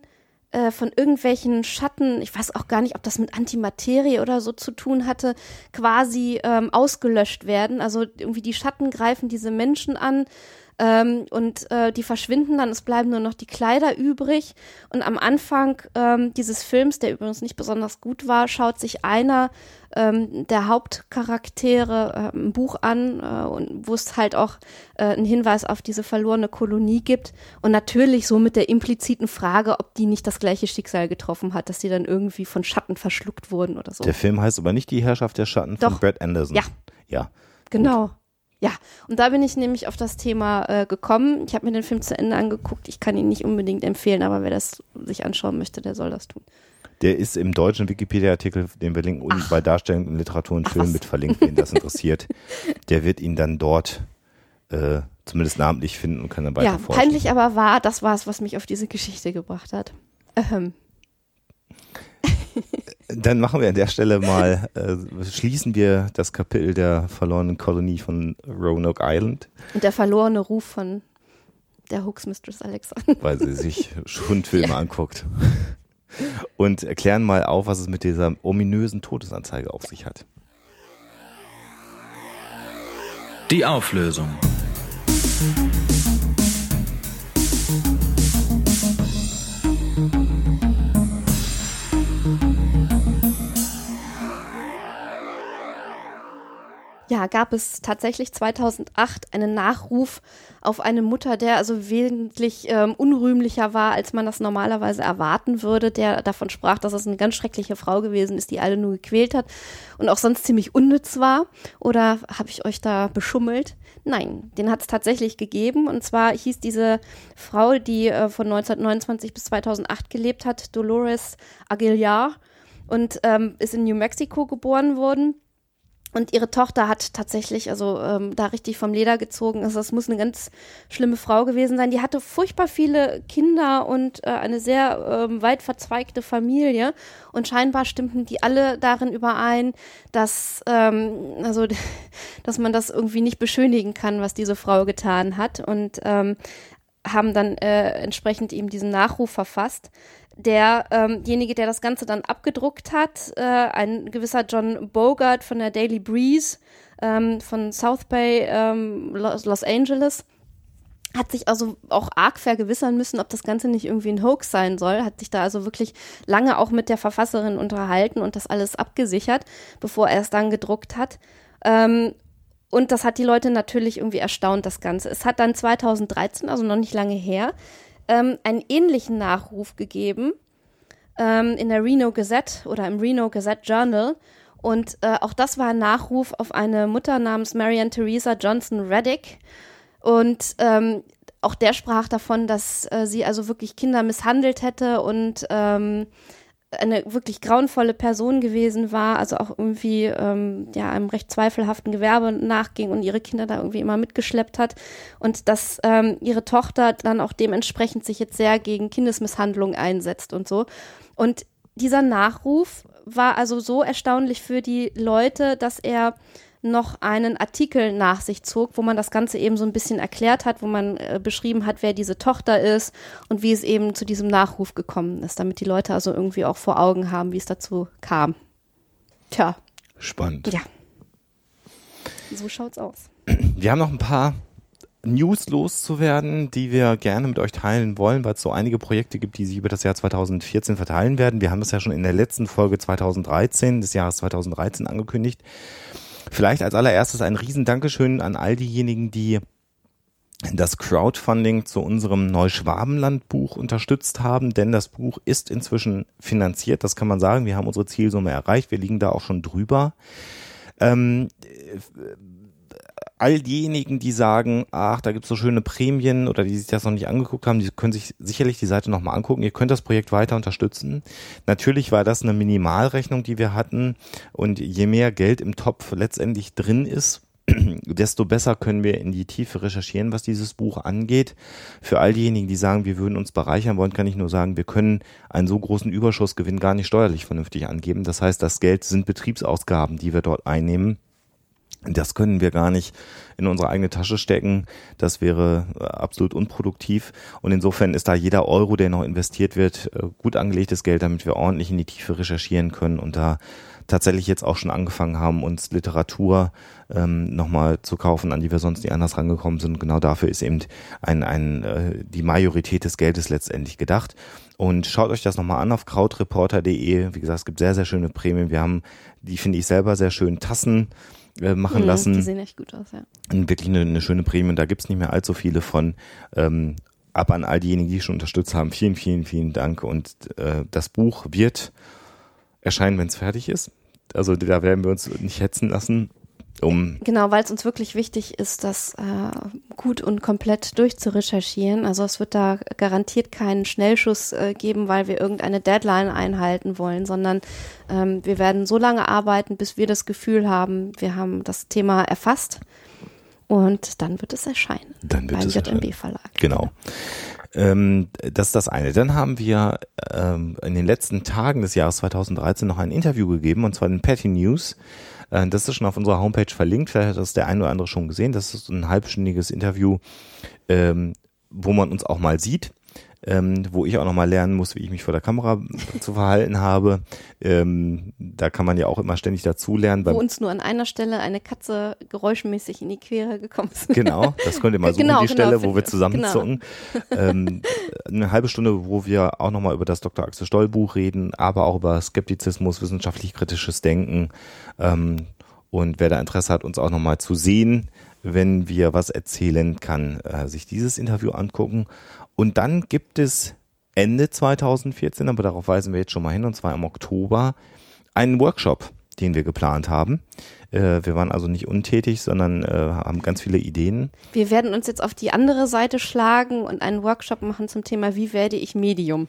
äh, von irgendwelchen Schatten, ich weiß auch gar nicht, ob das mit Antimaterie oder so zu tun hatte, quasi ähm, ausgelöscht werden. Also irgendwie die Schatten greifen diese Menschen an Ähm, und äh, die verschwinden dann, es bleiben nur noch die Kleider übrig. Und am Anfang ähm, dieses Films, der übrigens nicht besonders gut war, schaut sich einer ähm, der Hauptcharaktere äh, ein Buch an, äh, und wo es halt auch äh, einen Hinweis auf diese verlorene Kolonie gibt. Und natürlich so mit der impliziten Frage, ob die nicht das gleiche Schicksal getroffen hat, dass sie dann irgendwie von Schatten verschluckt wurden oder so. Der Film heißt aber nicht Die Herrschaft der Schatten Doch. von Brad Anderson. Ja. Ja. Genau. Ja, und da bin ich nämlich auf das Thema äh, gekommen. Ich habe mir den Film zu Ende angeguckt. Ich kann ihn nicht unbedingt empfehlen, aber wer das sich anschauen möchte, der soll das tun. Der ist im deutschen Wikipedia-Artikel, den wir linken unten Ach. bei Darstellung in Literatur und Ach, Film was. mit verlinkt, wen das interessiert. [LAUGHS] Der wird ihn dann dort äh, zumindest namentlich finden und kann dann weiter Ja, forschen. peinlich aber wahr, das war es, was mich auf diese Geschichte gebracht hat. Ähm, [LAUGHS] Dann machen wir an der Stelle mal, äh, schließen wir das Kapitel der verlorenen Kolonie von Roanoke Island, und der verlorene Ruf von der Hooks Mistress Alexa. weil sie sich Schundfilme [LAUGHS] anguckt. Und erklären mal auf, was es mit dieser ominösen Todesanzeige auf sich hat. Die Auflösung. Ja, gab es tatsächlich 2008 einen Nachruf auf eine Mutter, der also wesentlich ähm, unrühmlicher war, als man das normalerweise erwarten würde, der davon sprach, dass es eine ganz schreckliche Frau gewesen ist, die alle nur gequält hat und auch sonst ziemlich unnütz war. Oder habe ich euch da beschummelt? Nein, den hat es tatsächlich gegeben. Und zwar hieß diese Frau, die äh, von 1929 bis 2008 gelebt hat, Dolores Aguilar und ähm, ist in New Mexico geboren worden. Und ihre Tochter hat tatsächlich, also ähm, da richtig vom Leder gezogen. Also das muss eine ganz schlimme Frau gewesen sein. Die hatte furchtbar viele Kinder und äh, eine sehr ähm, weit verzweigte Familie. Und scheinbar stimmten die alle darin überein, dass, ähm, also, [LAUGHS] dass man das irgendwie nicht beschönigen kann, was diese Frau getan hat. Und ähm, haben dann äh, entsprechend ihm diesen Nachruf verfasst. Derjenige, der das Ganze dann abgedruckt hat, äh, ein gewisser John Bogart von der Daily Breeze ähm, von South Bay, ähm, Los, Los Angeles, hat sich also auch arg vergewissern müssen, ob das Ganze nicht irgendwie ein Hoax sein soll, hat sich da also wirklich lange auch mit der Verfasserin unterhalten und das alles abgesichert, bevor er es dann gedruckt hat. Ähm, und das hat die Leute natürlich irgendwie erstaunt, das Ganze. Es hat dann 2013, also noch nicht lange her, ähm, einen ähnlichen Nachruf gegeben ähm, in der Reno Gazette oder im Reno Gazette Journal. Und äh, auch das war ein Nachruf auf eine Mutter namens Marianne Theresa Johnson Reddick. Und ähm, auch der sprach davon, dass äh, sie also wirklich Kinder misshandelt hätte und ähm, eine wirklich grauenvolle Person gewesen war, also auch irgendwie ähm, ja einem recht zweifelhaften Gewerbe nachging und ihre Kinder da irgendwie immer mitgeschleppt hat und dass ähm, ihre Tochter dann auch dementsprechend sich jetzt sehr gegen Kindesmisshandlung einsetzt und so. Und dieser Nachruf war also so erstaunlich für die Leute, dass er noch einen Artikel nach sich zog, wo man das Ganze eben so ein bisschen erklärt hat, wo man äh, beschrieben hat, wer diese Tochter ist und wie es eben zu diesem Nachruf gekommen ist, damit die Leute also irgendwie auch vor Augen haben, wie es dazu kam. Tja, Spannend. ja. So schaut's aus. Wir haben noch ein paar News loszuwerden, die wir gerne mit euch teilen wollen, weil es so einige Projekte gibt, die sich über das Jahr 2014 verteilen werden. Wir haben das ja schon in der letzten Folge 2013, des Jahres 2013 angekündigt. Vielleicht als allererstes ein riesen Dankeschön an all diejenigen, die das Crowdfunding zu unserem Neuschwabenland-Buch unterstützt haben, denn das Buch ist inzwischen finanziert, das kann man sagen. Wir haben unsere Zielsumme erreicht, wir liegen da auch schon drüber. Ähm, all diejenigen, die sagen, ach, da gibt's so schöne Prämien oder die sich das noch nicht angeguckt haben, die können sich sicherlich die Seite nochmal angucken. Ihr könnt das Projekt weiter unterstützen. Natürlich war das eine Minimalrechnung, die wir hatten und je mehr Geld im Topf letztendlich drin ist, [CLEARS THROAT] desto besser können wir in die Tiefe recherchieren, was dieses Buch angeht. Für all diejenigen, die sagen, wir würden uns bereichern wollen, kann ich nur sagen, wir können einen so großen Überschussgewinn gar nicht steuerlich vernünftig angeben. Das heißt, das Geld sind Betriebsausgaben, die wir dort einnehmen. Das können wir gar nicht in unsere eigene Tasche stecken. Das wäre äh, absolut unproduktiv. Und insofern ist da jeder Euro, der noch investiert wird, äh, gut angelegtes Geld, damit wir ordentlich in die Tiefe recherchieren können und da tatsächlich jetzt auch schon angefangen haben, uns Literatur ähm, nochmal zu kaufen, an die wir sonst nie anders rangekommen sind. Genau dafür ist eben ein, ein, äh, die Majorität des Geldes letztendlich gedacht. Und schaut euch das nochmal an auf krautreporter.de. Wie gesagt, es gibt sehr, sehr schöne Prämien. Wir haben, die finde ich selber sehr schön, Tassen äh, machen Mhm, lassen. Die sehen echt gut aus, ja. Wirklich eine, eine schöne Prämie. Und da gibt's nicht mehr allzu viele von. Ähm, aber an all diejenigen, die schon unterstützt haben, vielen, vielen, vielen Dank. Und äh, das Buch wird erscheinen, wenn es fertig ist. Also da werden wir uns nicht hetzen lassen, um Genau, weil es uns wirklich wichtig ist, das äh, gut und komplett durchzurecherchieren. Also es wird da garantiert keinen Schnellschuss äh, geben, weil wir irgendeine Deadline einhalten wollen, sondern ähm, wir werden so lange arbeiten, bis wir das Gefühl haben, wir haben das Thema erfasst und dann wird es erscheinen. Dann wird beim es. JMB Verlag. Genau. Ähm, das ist das eine. Dann haben wir ähm, in den letzten Tagen des Jahres 2013 noch ein Interview gegeben, und zwar den Patty News. Äh, das ist schon auf unserer Homepage verlinkt. Vielleicht hat das der eine oder andere schon gesehen. Das ist ein halbstündiges Interview, ähm, wo man uns auch mal sieht. Ähm, wo ich auch noch mal lernen muss, wie ich mich vor der Kamera zu verhalten habe. Ähm, da kann man ja auch immer ständig dazulernen. Wo uns nur an einer Stelle eine Katze geräuschmäßig in die Quere gekommen ist. Genau, das könnt ihr mal [LAUGHS] suchen, Genau, die genau, Stelle, wo wir zusammenzucken. ähm, eine halbe Stunde, wo wir auch nochmal über das Dr. Axel Stoll Buch reden, aber auch über Skeptizismus, wissenschaftlich-kritisches Denken. Ähm, und wer da Interesse hat, uns auch nochmal zu sehen, wenn wir was erzählen, kann äh, sich dieses Interview angucken. Und dann gibt es Ende 2014, aber darauf weisen wir jetzt schon mal hin, und zwar im Oktober, einen Workshop, den wir geplant haben. Äh, wir waren also nicht untätig, sondern äh, haben ganz viele Ideen. Wir werden uns jetzt auf die andere Seite schlagen und einen Workshop machen zum Thema, wie werde ich Medium?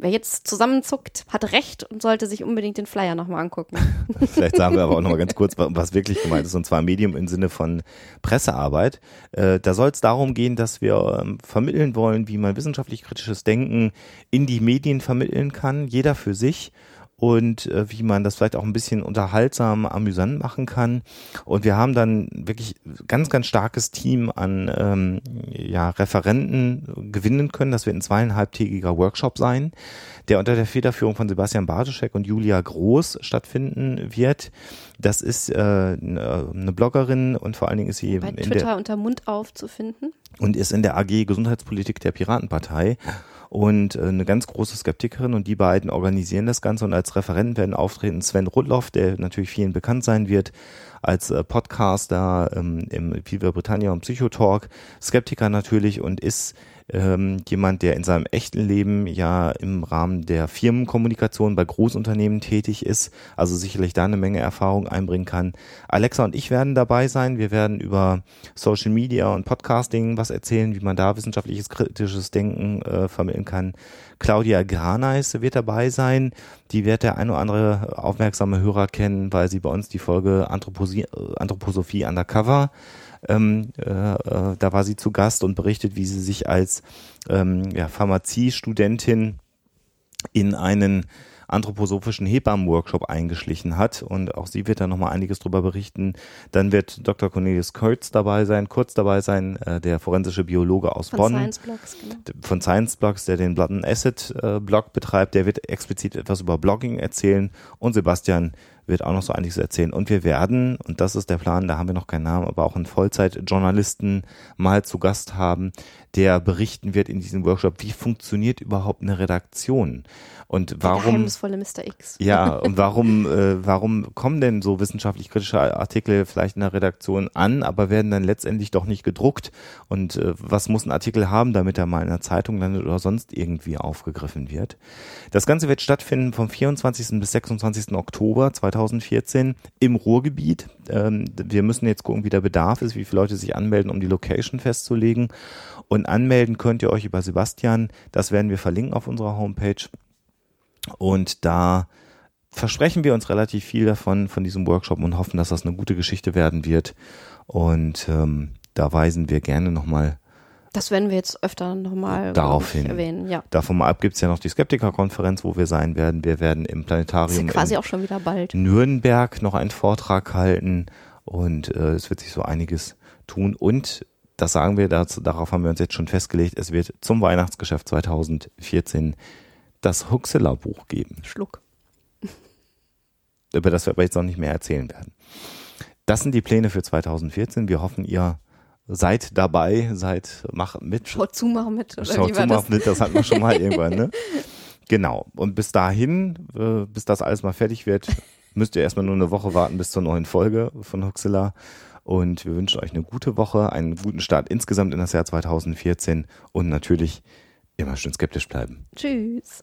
Wer jetzt zusammenzuckt, hat recht und sollte sich unbedingt den Flyer nochmal angucken. [LAUGHS] Vielleicht sagen wir aber auch nochmal [LAUGHS] ganz kurz, wa- was wirklich gemeint ist, und zwar Medium im Sinne von Pressearbeit. Äh, da soll es darum gehen, dass wir ähm, vermitteln wollen, wie man wissenschaftlich-kritisches Denken in die Medien vermitteln kann, jeder für sich. Und äh, wie man das vielleicht auch ein bisschen unterhaltsam, amüsant machen kann. Und wir haben dann wirklich ganz, ganz starkes Team an ähm, ja, Referenten gewinnen können. Das wird ein zweieinhalbtägiger Workshop sein, der unter der Federführung von Sebastian Bartoschek und Julia Groß stattfinden wird. Das ist äh, eine eine Bloggerin und vor allen Dingen ist sie Bei Twitter unter Mund auf zu finden. und ist in der AG Gesundheitspolitik der Piratenpartei und äh, eine ganz große Skeptikerin und die beiden organisieren das Ganze. Und als Referenten werden auftreten Sven Rudloff, der natürlich vielen bekannt sein wird, als äh, Podcaster ähm, im Viva Britannia und Psychotalk, Skeptiker natürlich und ist ähm, jemand, der in seinem echten Leben ja im Rahmen der Firmenkommunikation bei Großunternehmen tätig ist, also sicherlich da eine Menge Erfahrung einbringen kann. Alexa und ich werden dabei sein. Wir werden über Social Media und Podcasting was erzählen, wie man da wissenschaftliches, kritisches Denken äh, vermitteln kann. Claudia Graneis wird dabei sein. Die wird der ein oder andere aufmerksame Hörer kennen, weil sie bei uns die Folge Anthroposie, Anthroposophie Undercover ähm, äh, äh, da war sie zu Gast und berichtet, wie sie sich als ähm, ja, Pharmaziestudentin in einen anthroposophischen Hebammenworkshop eingeschlichen hat und auch sie wird da nochmal einiges drüber berichten. Dann wird Dr. Cornelius Kurtz dabei sein, kurz dabei sein, äh, der forensische Biologe aus Von Bonn Science Blogs, genau. von Science Blogs, der den Blood and Acid äh, Blog betreibt, der wird explizit etwas über Blogging erzählen und Sebastian wird auch noch so einiges erzählen. Und wir werden, und das ist der Plan, da haben wir noch keinen Namen, aber auch einen Vollzeitjournalisten mal zu Gast haben, der berichten wird in diesem Workshop, wie funktioniert überhaupt eine Redaktion und Der warum geheimnisvolle Mr. X. ja, [LAUGHS] und warum, äh, warum kommen denn so wissenschaftlich kritische Artikel vielleicht in der Redaktion an, aber werden dann letztendlich doch nicht gedruckt? Und äh, was muss ein Artikel haben, damit er mal in der Zeitung landet oder sonst irgendwie aufgegriffen wird? Das Ganze wird stattfinden vom 24. bis 26. Oktober 2014 im Ruhrgebiet. Ähm, wir müssen jetzt gucken, wie der Bedarf ist, wie viele Leute sich anmelden, um die Location festzulegen. Und anmelden könnt ihr euch über Sebastian. Das werden wir verlinken auf unserer Homepage. Und da versprechen wir uns relativ viel davon, von diesem Workshop und hoffen, dass das eine gute Geschichte werden wird. Und ähm, da weisen wir gerne nochmal Das werden wir jetzt öfter nochmal erwähnen. Ja, davon mal ab. Gibt's ja noch die Skeptiker-Konferenz, wo wir sein werden. Wir werden im Planetarium ja quasi in auch schon wieder bald. Nürnberg noch einen Vortrag halten. und äh, es wird sich so einiges tun und das sagen wir, das, darauf haben wir uns jetzt schon festgelegt, es wird zum Weihnachtsgeschäft 2014 das Huxela-Buch geben. Schluck. Über das wir aber jetzt noch nicht mehr erzählen werden. Das sind die Pläne für 2014. Wir hoffen, ihr seid dabei, seid, macht mit. Schaut zu, mach mit. Oder Schaut zu, das? mit, das hatten wir schon mal [LAUGHS] irgendwann, ne? Genau. Und bis dahin, äh, bis das alles mal fertig wird, müsst ihr erstmal nur eine Woche warten bis zur neuen Folge von Huxilla. Und wir wünschen euch eine gute Woche, einen guten Start insgesamt in das Jahr 2014 und natürlich immer schön skeptisch bleiben. Tschüss.